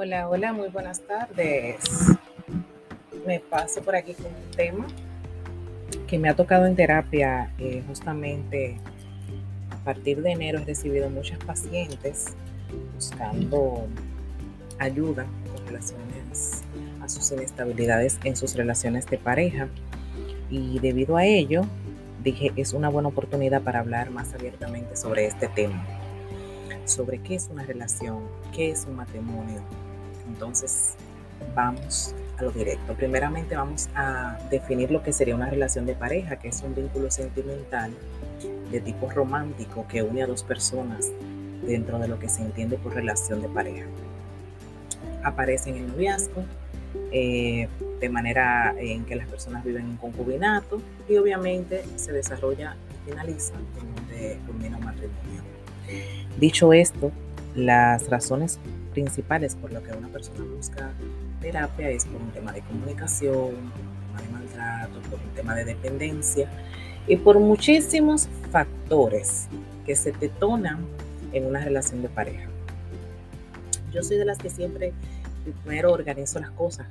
Hola, hola, muy buenas tardes. Me paso por aquí con un tema que me ha tocado en terapia eh, justamente a partir de enero he recibido muchas pacientes buscando ayuda con relaciones a sus inestabilidades en sus relaciones de pareja y debido a ello dije es una buena oportunidad para hablar más abiertamente sobre este tema sobre qué es una relación, qué es un matrimonio, entonces, vamos a lo directo. Primeramente vamos a definir lo que sería una relación de pareja, que es un vínculo sentimental de tipo romántico que une a dos personas dentro de lo que se entiende por relación de pareja. Aparece en el noviazgo, eh, de manera en que las personas viven en concubinato y obviamente se desarrolla y finaliza donde culmina un matrimonio. Dicho esto, las razones principales por lo que una persona busca terapia es por un tema de comunicación, por un tema de maltrato, por un tema de dependencia y por muchísimos factores que se detonan en una relación de pareja. Yo soy de las que siempre primero organizo las cosas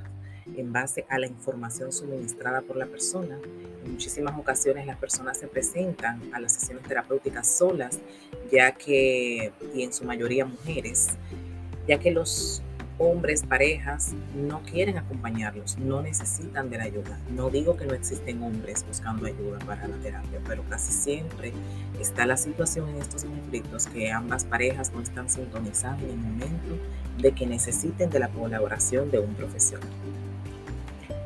en base a la información suministrada por la persona. En muchísimas ocasiones las personas se presentan a las sesiones terapéuticas solas, ya que, y en su mayoría mujeres, ya que los hombres, parejas, no quieren acompañarlos, no necesitan de la ayuda. No digo que no existen hombres buscando ayuda para la terapia, pero casi siempre está la situación en estos conflictos que ambas parejas no están sintonizando en el momento de que necesiten de la colaboración de un profesional.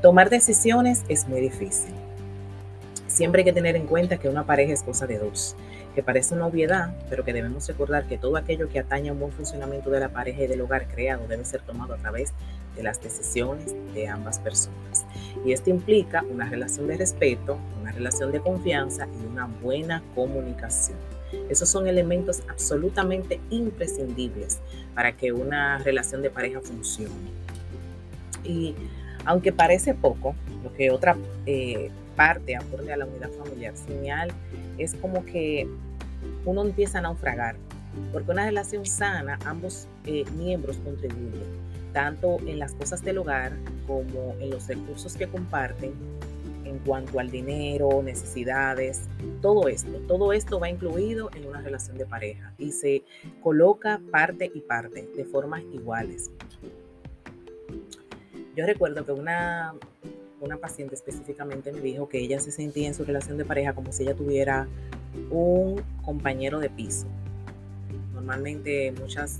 Tomar decisiones es muy difícil. Siempre hay que tener en cuenta que una pareja es cosa de dos que parece una obviedad, pero que debemos recordar que todo aquello que atañe a un buen funcionamiento de la pareja y del hogar creado debe ser tomado a través de las decisiones de ambas personas. Y esto implica una relación de respeto, una relación de confianza y una buena comunicación. Esos son elementos absolutamente imprescindibles para que una relación de pareja funcione. Y aunque parece poco, lo que otra eh, parte aporte a la unidad familiar señal es como que uno empieza a naufragar, porque una relación sana, ambos eh, miembros contribuyen, tanto en las cosas del hogar como en los recursos que comparten, en cuanto al dinero, necesidades, todo esto, todo esto va incluido en una relación de pareja y se coloca parte y parte de formas iguales. Yo recuerdo que una una paciente específicamente me dijo que ella se sentía en su relación de pareja como si ella tuviera un compañero de piso. Normalmente muchas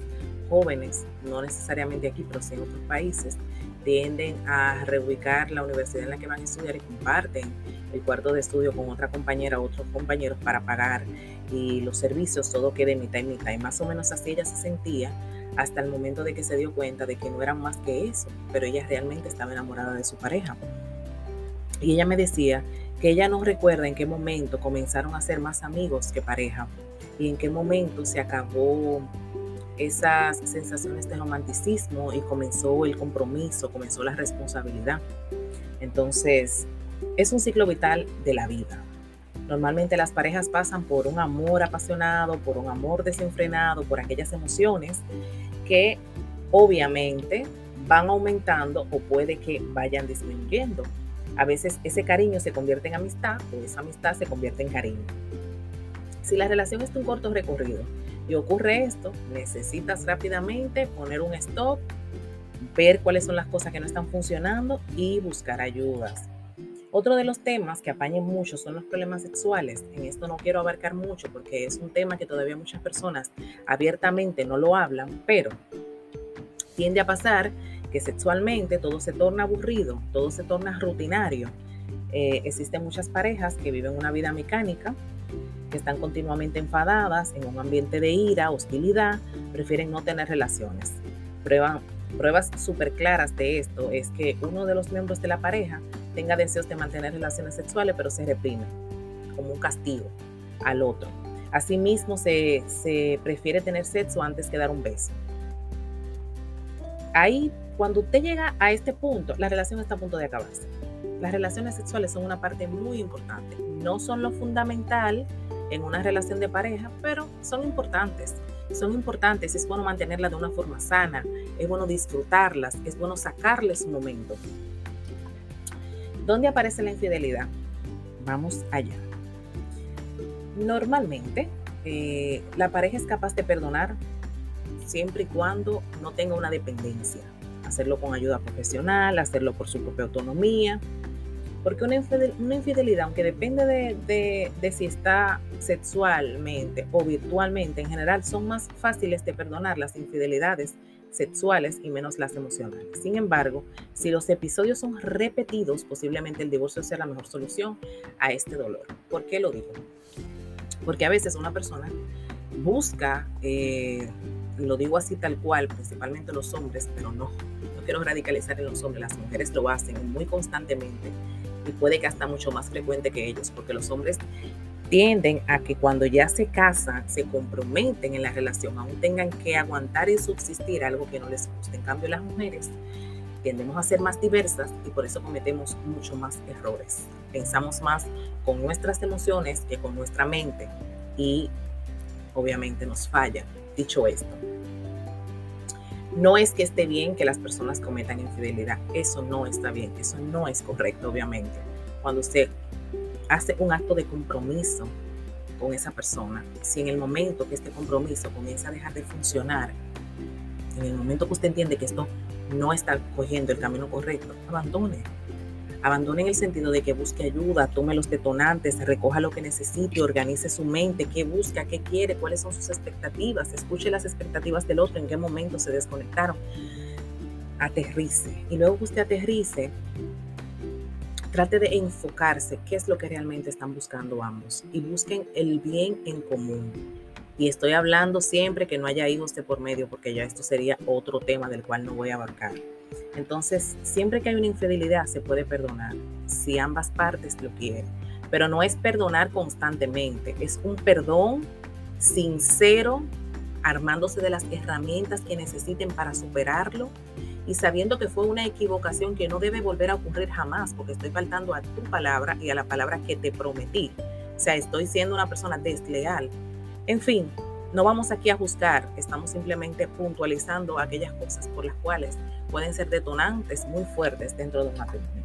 jóvenes, no necesariamente aquí, pero sí en otros países, tienden a reubicar la universidad en la que van a estudiar y comparten el cuarto de estudio con otra compañera otros compañeros para pagar y los servicios, todo quede mitad y mitad. Y más o menos así ella se sentía hasta el momento de que se dio cuenta de que no eran más que eso, pero ella realmente estaba enamorada de su pareja. Y ella me decía que ella no recuerda en qué momento comenzaron a ser más amigos que pareja y en qué momento se acabó esas sensaciones de romanticismo y comenzó el compromiso, comenzó la responsabilidad. Entonces, es un ciclo vital de la vida. Normalmente las parejas pasan por un amor apasionado, por un amor desenfrenado, por aquellas emociones que obviamente van aumentando o puede que vayan disminuyendo a veces ese cariño se convierte en amistad o esa amistad se convierte en cariño. Si la relación es de un corto recorrido y ocurre esto, necesitas rápidamente poner un stop, ver cuáles son las cosas que no están funcionando y buscar ayudas. Otro de los temas que apañen mucho son los problemas sexuales. En esto no quiero abarcar mucho porque es un tema que todavía muchas personas abiertamente no lo hablan, pero tiende a pasar que sexualmente todo se torna aburrido, todo se torna rutinario. Eh, existen muchas parejas que viven una vida mecánica, que están continuamente enfadadas, en un ambiente de ira, hostilidad, prefieren no tener relaciones. pruebas súper claras de esto es que uno de los miembros de la pareja tenga deseos de mantener relaciones sexuales, pero se reprime como un castigo al otro. Asimismo, se, se prefiere tener sexo antes que dar un beso. Ahí cuando usted llega a este punto, la relación está a punto de acabarse. Las relaciones sexuales son una parte muy importante. No son lo fundamental en una relación de pareja, pero son importantes. Son importantes, es bueno mantenerlas de una forma sana, es bueno disfrutarlas, es bueno sacarles un momento. ¿Dónde aparece la infidelidad? Vamos allá. Normalmente, eh, la pareja es capaz de perdonar siempre y cuando no tenga una dependencia. Hacerlo con ayuda profesional, hacerlo por su propia autonomía. Porque una, infidelidad, aunque depende de, de si está sexualmente o virtualmente, en general son más fáciles de perdonar las infidelidades sexuales y menos las emocionales. Sin embargo, si los episodios son repetidos, posiblemente el divorcio sea la mejor solución a este dolor. ¿Por qué lo digo? Porque a veces una persona busca, eh, lo digo así tal cual, principalmente los hombres, pero no, quiero radicalizar en los hombres, las mujeres lo hacen muy constantemente y puede que hasta mucho más frecuente que ellos, porque los hombres tienden a que cuando ya se casan, se comprometen en la relación, aún tengan que aguantar y subsistir algo que no les guste. En cambio, las mujeres tendemos a ser más diversas y por eso cometemos mucho más errores. Pensamos más con nuestras emociones que con nuestra mente y obviamente nos falla. Dicho esto, no es que esté bien que las personas cometan infidelidad, eso no está bien, eso no es correcto, obviamente. Cuando usted hace un acto de compromiso con esa persona, si en el momento que este compromiso comienza a dejar de funcionar, en el momento que usted entiende que esto no está cogiendo el camino correcto, abandone. Abandone en el sentido de que busque ayuda, tome los detonantes, recoja lo que necesite, organice su mente, qué busca, qué quiere, cuáles son sus expectativas, escuche las expectativas del otro, en qué momento se desconectaron. Aterrice. Y luego que usted aterrice, trate de enfocarse qué es lo que realmente están buscando ambos y busquen el bien en común. Y estoy hablando siempre que no haya hijos de por medio, porque ya esto sería otro tema del cual no voy a abarcar. Entonces, siempre que hay una infidelidad se puede perdonar, si ambas partes lo quieren. Pero no es perdonar constantemente, es un perdón sincero, armándose de las herramientas que necesiten para superarlo y sabiendo que fue una equivocación que no debe volver a ocurrir jamás, porque estoy faltando a tu palabra y a la palabra que te prometí. O sea, estoy siendo una persona desleal. En fin, no vamos aquí a juzgar, estamos simplemente puntualizando aquellas cosas por las cuales pueden ser detonantes muy fuertes dentro de un matrimonio.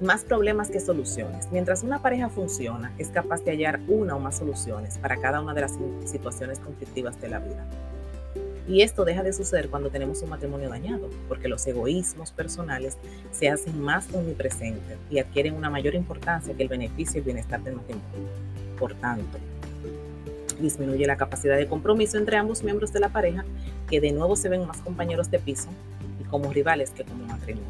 Más problemas que soluciones. Mientras una pareja funciona, es capaz de hallar una o más soluciones para cada una de las situaciones conflictivas de la vida. Y esto deja de suceder cuando tenemos un matrimonio dañado, porque los egoísmos personales se hacen más omnipresentes y adquieren una mayor importancia que el beneficio y bienestar del matrimonio. Por tanto, disminuye la capacidad de compromiso entre ambos miembros de la pareja, que de nuevo se ven más compañeros de piso y como rivales que como matrimonio.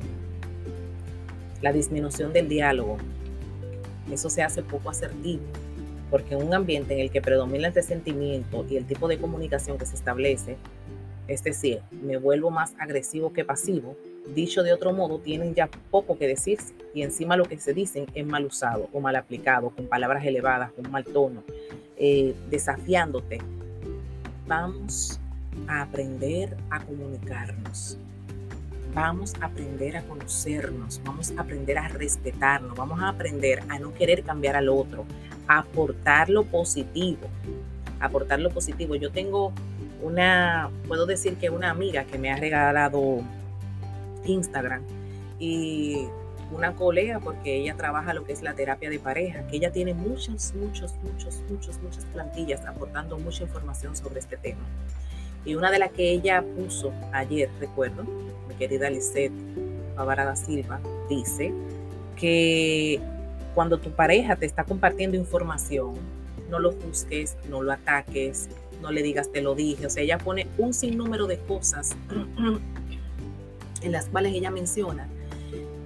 La disminución del diálogo. Eso se hace poco asertivo, porque en un ambiente en el que predomina el resentimiento y el tipo de comunicación que se establece, es decir, me vuelvo más agresivo que pasivo, dicho de otro modo, tienen ya poco que decirse y encima lo que se dicen es mal usado o mal aplicado, con palabras elevadas, con mal tono, eh, desafiándote. Vamos a aprender a comunicarnos. Vamos a aprender a conocernos, vamos a aprender a respetarnos, vamos a aprender a no querer cambiar al otro, aportar lo positivo, aportar lo positivo. Yo tengo una, puedo decir que una amiga que me ha regalado Instagram y una colega porque ella trabaja lo que es la terapia de pareja, que ella tiene muchos, muchos, muchos, muchos, muchas plantillas aportando mucha información sobre este tema. Y una de las que ella puso ayer, recuerdo, mi querida Lisette Pavarada Silva, dice que cuando tu pareja te está compartiendo información, no lo busques, no lo ataques, no le digas te lo dije. O sea, ella pone un sinnúmero de cosas en las cuales ella menciona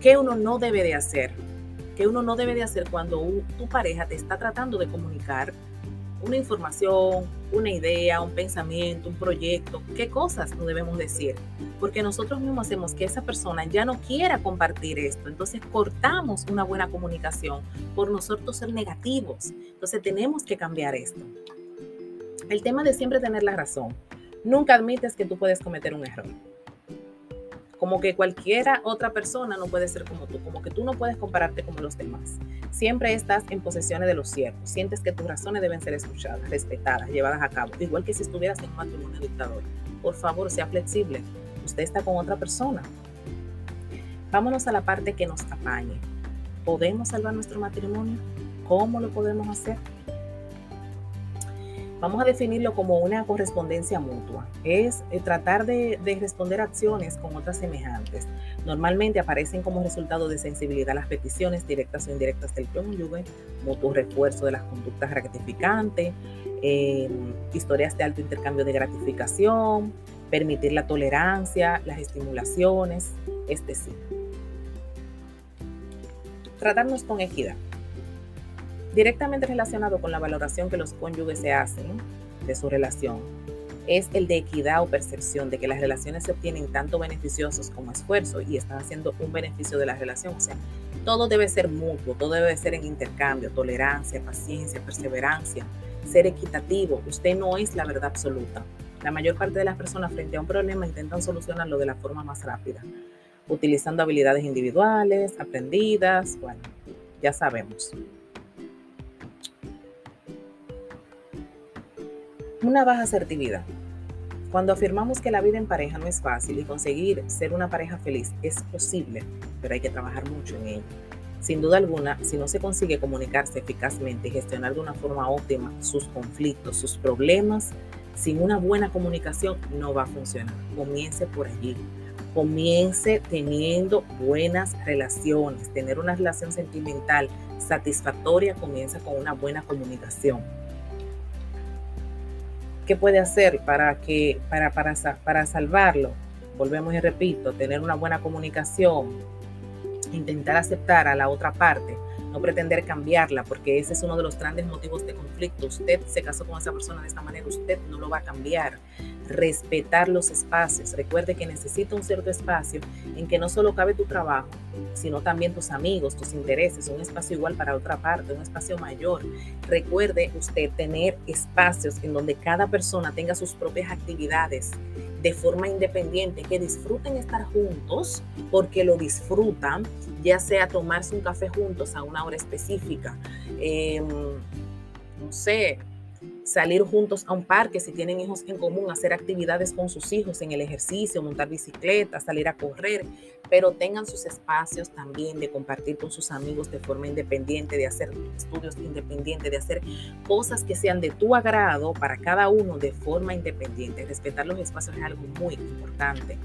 que uno no debe de hacer, que uno no debe de hacer cuando tu pareja te está tratando de comunicar una información, una idea, un pensamiento, un proyecto, qué cosas no debemos decir, porque nosotros mismos hacemos que esa persona ya no quiera compartir esto, entonces cortamos una buena comunicación por nosotros ser negativos, entonces tenemos que cambiar esto. El tema de siempre tener la razón. Nunca admites que tú puedes cometer un error. Como que cualquiera otra persona no puede ser como tú, como que tú no puedes compararte como los demás. Siempre estás en posesiones de lo cierto. Sientes que tus razones deben ser escuchadas, respetadas, llevadas a cabo, igual que si estuvieras en un matrimonio dictador. Por favor, sea flexible. Usted está con otra persona. Vámonos a la parte que nos apañe. ¿Podemos salvar nuestro matrimonio? ¿Cómo lo podemos hacer? Vamos a definirlo como una correspondencia mutua. Es eh, tratar de, responder acciones con otras semejantes. Normalmente aparecen como resultado de sensibilidad a las peticiones directas o indirectas del cónyuge, mutuo refuerzo de las conductas gratificantes, eh, historias de alto intercambio de gratificación, permitir la tolerancia, las estimulaciones, es decir, tratarnos con equidad directamente relacionado con la valoración que los cónyuges se hacen de su relación es el de equidad o percepción de que las relaciones se obtienen tanto beneficiosos como esfuerzo y están haciendo un beneficio de la relación. O sea, todo debe ser mutuo, todo debe ser en intercambio, tolerancia, paciencia, perseverancia, ser equitativo. Usted no es la verdad absoluta. La mayor parte de las personas frente a un problema intentan solucionarlo de la forma más rápida, utilizando habilidades individuales, aprendidas, bueno, ya sabemos. Una baja asertividad. Cuando afirmamos que la vida en pareja no es fácil y conseguir ser una pareja feliz es posible, pero hay que trabajar mucho en ello. Sin duda alguna, si no se consigue comunicarse eficazmente y gestionar de una forma óptima sus conflictos, sus problemas, sin una buena comunicación no va a funcionar. Comience por allí. Comience teniendo buenas relaciones. Tener una relación sentimental satisfactoria comienza con una buena comunicación. ¿Qué puede hacer para, que, para, para, para salvarlo? Volvemos y repito, tener una buena comunicación, intentar aceptar a la otra parte, no pretender cambiarla, porque ese es uno de los grandes motivos de conflicto. Usted se casó con esa persona de esta manera, usted no lo va a cambiar respetar los espacios. Recuerde que necesita un cierto espacio en que no solo cabe tu trabajo, sino también tus amigos, tus intereses, un espacio igual para otra parte, un espacio mayor. Recuerde usted tener espacios en donde cada persona tenga sus propias actividades de forma independiente, que disfruten estar juntos porque lo disfrutan, ya sea tomarse un café juntos a una hora específica, em, no sé, salir juntos a un parque si tienen hijos en común, hacer actividades con sus hijos en el ejercicio, montar bicicleta, salir a correr, pero tengan sus espacios también de compartir con sus amigos de forma independiente, de hacer estudios independientes, de hacer cosas que sean de tu agrado para cada uno de forma independiente. Respetar los espacios es algo muy importante,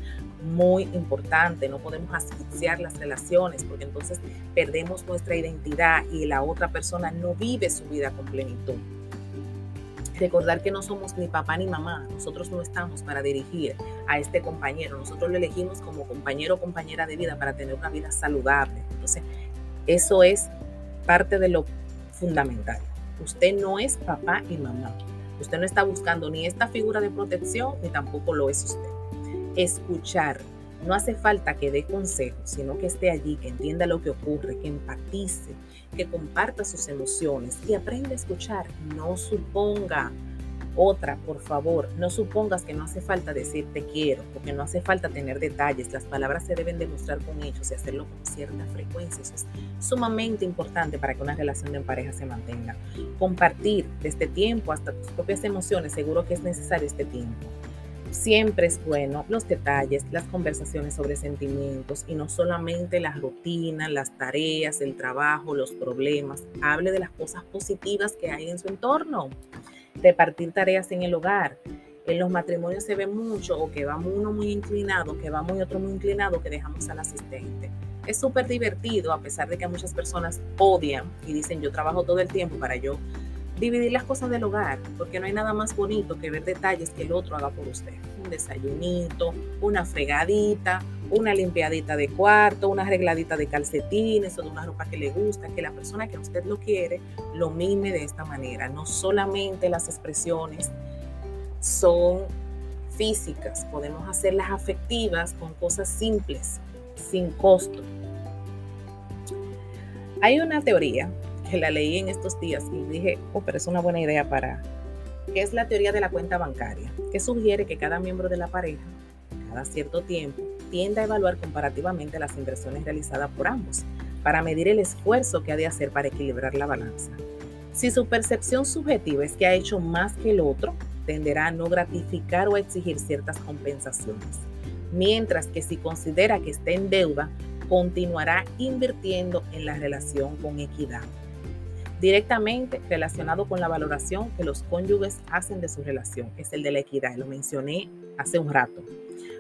muy importante. No podemos asfixiar las relaciones porque entonces perdemos nuestra identidad y la otra persona no vive su vida con plenitud. Recordar que no somos ni papá ni mamá, nosotros no estamos para dirigir a este compañero, nosotros lo elegimos como compañero o compañera de vida para tener una vida saludable. Entonces, eso es parte de lo fundamental. Usted no es papá y mamá. Usted no está buscando ni esta figura de protección, ni tampoco lo es usted. Escuchar. No hace falta que dé consejos, sino que esté allí, que entienda lo que ocurre, que empatice, que comparta sus emociones y aprenda a escuchar. No suponga. Otra, por favor, no supongas que no hace falta decir te quiero, porque no hace falta tener detalles. Las palabras se deben demostrar con hechos y hacerlo con cierta frecuencia. Eso es sumamente importante para que una relación de pareja se mantenga. Compartir desde tiempo hasta tus propias emociones, seguro que es necesario este tiempo. Siempre es bueno los detalles, las conversaciones sobre sentimientos y no solamente las rutinas, las tareas, el trabajo, los problemas. Hable de las cosas positivas que hay en su entorno. Repartir tareas en el hogar. En los matrimonios se ve mucho o que va uno muy inclinado, que va muy otro muy inclinado, que dejamos al asistente. Es súper divertido a pesar de que muchas personas odian y dicen yo trabajo todo el tiempo para yo dividir las cosas del hogar, porque no hay nada más bonito que ver detalles que el otro haga por usted. Un desayunito, una fregadita, una limpiadita de cuarto, una arregladita de calcetines o de una ropa que le gusta, que la persona que usted lo quiere lo mime de esta manera. No solamente las expresiones son físicas, podemos hacerlas afectivas con cosas simples, sin costo. Hay una teoría que la leí en estos días y dije, oh, pero es una buena idea para, que es la teoría de la cuenta bancaria, que sugiere que cada miembro de la pareja, cada cierto tiempo, tiende a evaluar comparativamente las inversiones realizadas por ambos, para medir el esfuerzo que ha de hacer para equilibrar la balanza. Si su percepción subjetiva es que ha hecho más que el otro, tenderá a no gratificar o a exigir ciertas compensaciones. Mientras que si considera que está en deuda, continuará invirtiendo en la relación con equidad. Directamente relacionado con la valoración que los cónyuges hacen de su relación, es el de la equidad, lo mencioné hace un rato.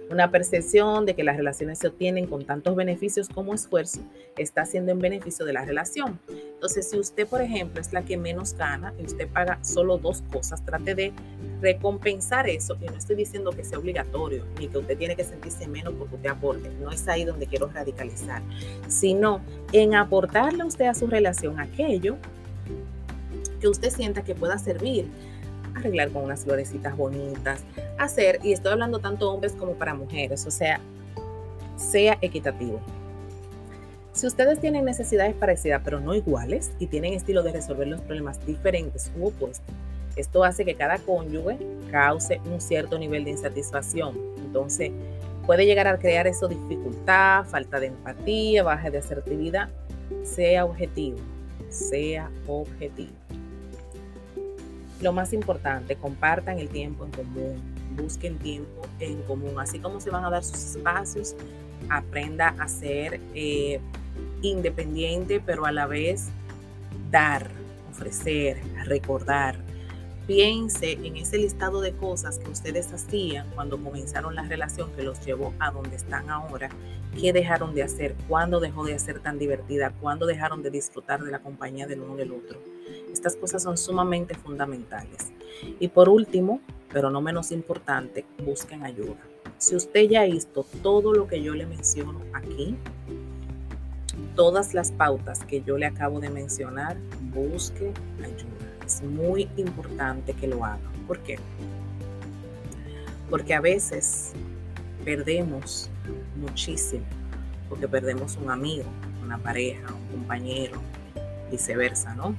Una percepción de que las relaciones se obtienen con tantos beneficios como esfuerzo está siendo en beneficio de la relación. Entonces, si usted, por ejemplo, es la que menos gana y usted paga solo dos cosas, trate de recompensar eso. Y no estoy diciendo que sea obligatorio, ni que usted tiene que sentirse menos porque usted aporte. No es ahí donde quiero radicalizar, sino en aportarle a usted a su relación aquello que usted sienta que pueda servir arreglar con unas florecitas bonitas, hacer, y estoy hablando tanto hombres como para mujeres, o sea, sea equitativo. Si ustedes tienen necesidades parecidas pero no iguales y tienen estilo de resolver los problemas diferentes u opuestos, esto hace que cada cónyuge cause un cierto nivel de insatisfacción. Entonces, puede llegar a crear eso dificultad, falta de empatía, baja de asertividad. Sea objetivo, sea objetivo. Lo más importante, compartan el tiempo en común, busquen tiempo en común, así como se van a dar sus espacios, aprenda a ser eh, independiente, pero a la vez dar, ofrecer, recordar. Piense en ese listado de cosas que ustedes hacían cuando comenzaron la relación que los llevó a donde están ahora, qué dejaron de hacer, cuándo dejó de ser tan divertida, cuándo dejaron de disfrutar de la compañía del uno del otro. Estas cosas son sumamente fundamentales. Y por último, pero no menos importante, busquen ayuda. Si usted ya visto todo lo que yo le menciono aquí, todas las pautas que yo le acabo de mencionar, busque ayuda. Es muy importante que lo haga. ¿Por qué? Porque a veces perdemos muchísimo, porque perdemos un amigo, una pareja, un compañero, viceversa, ¿no?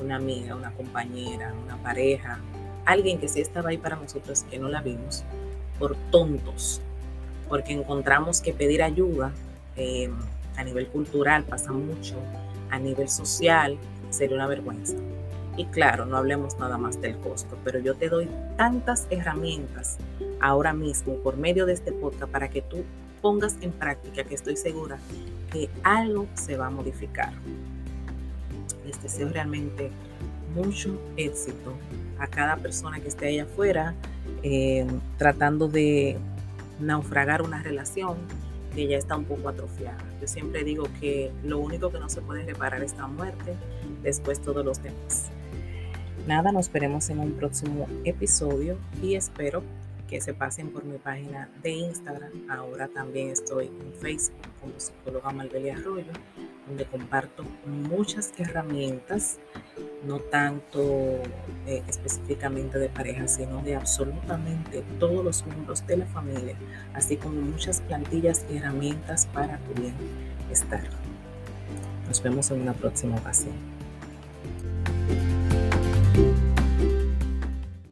una amiga, una compañera, una pareja, alguien que sí estaba ahí para nosotros que no la vimos, por tontos, porque encontramos que pedir ayuda em, a nivel cultural pasa mucho, a nivel social sería una vergüenza. Y claro, no hablemos nada más del costo, pero yo te doy tantas herramientas ahora mismo por medio de este podcast para que tú pongas en práctica que estoy segura que algo se va a modificar les deseo realmente mucho éxito a cada persona que esté allá afuera eh, tratando de naufragar una relación que ya está un poco atrofiada. Yo siempre digo que lo único que no se puede reparar es la muerte, después todos los demás. Nada, nos veremos en un próximo episodio y espero que se pasen por mi página de Instagram. Ahora también estoy en Facebook como psicóloga Malvelia Arroyo donde comparto muchas herramientas, no tanto eh, específicamente de pareja, sino de absolutamente todos los miembros de la familia, así como muchas plantillas y herramientas para tu bienestar. Nos vemos en una próxima ocasión.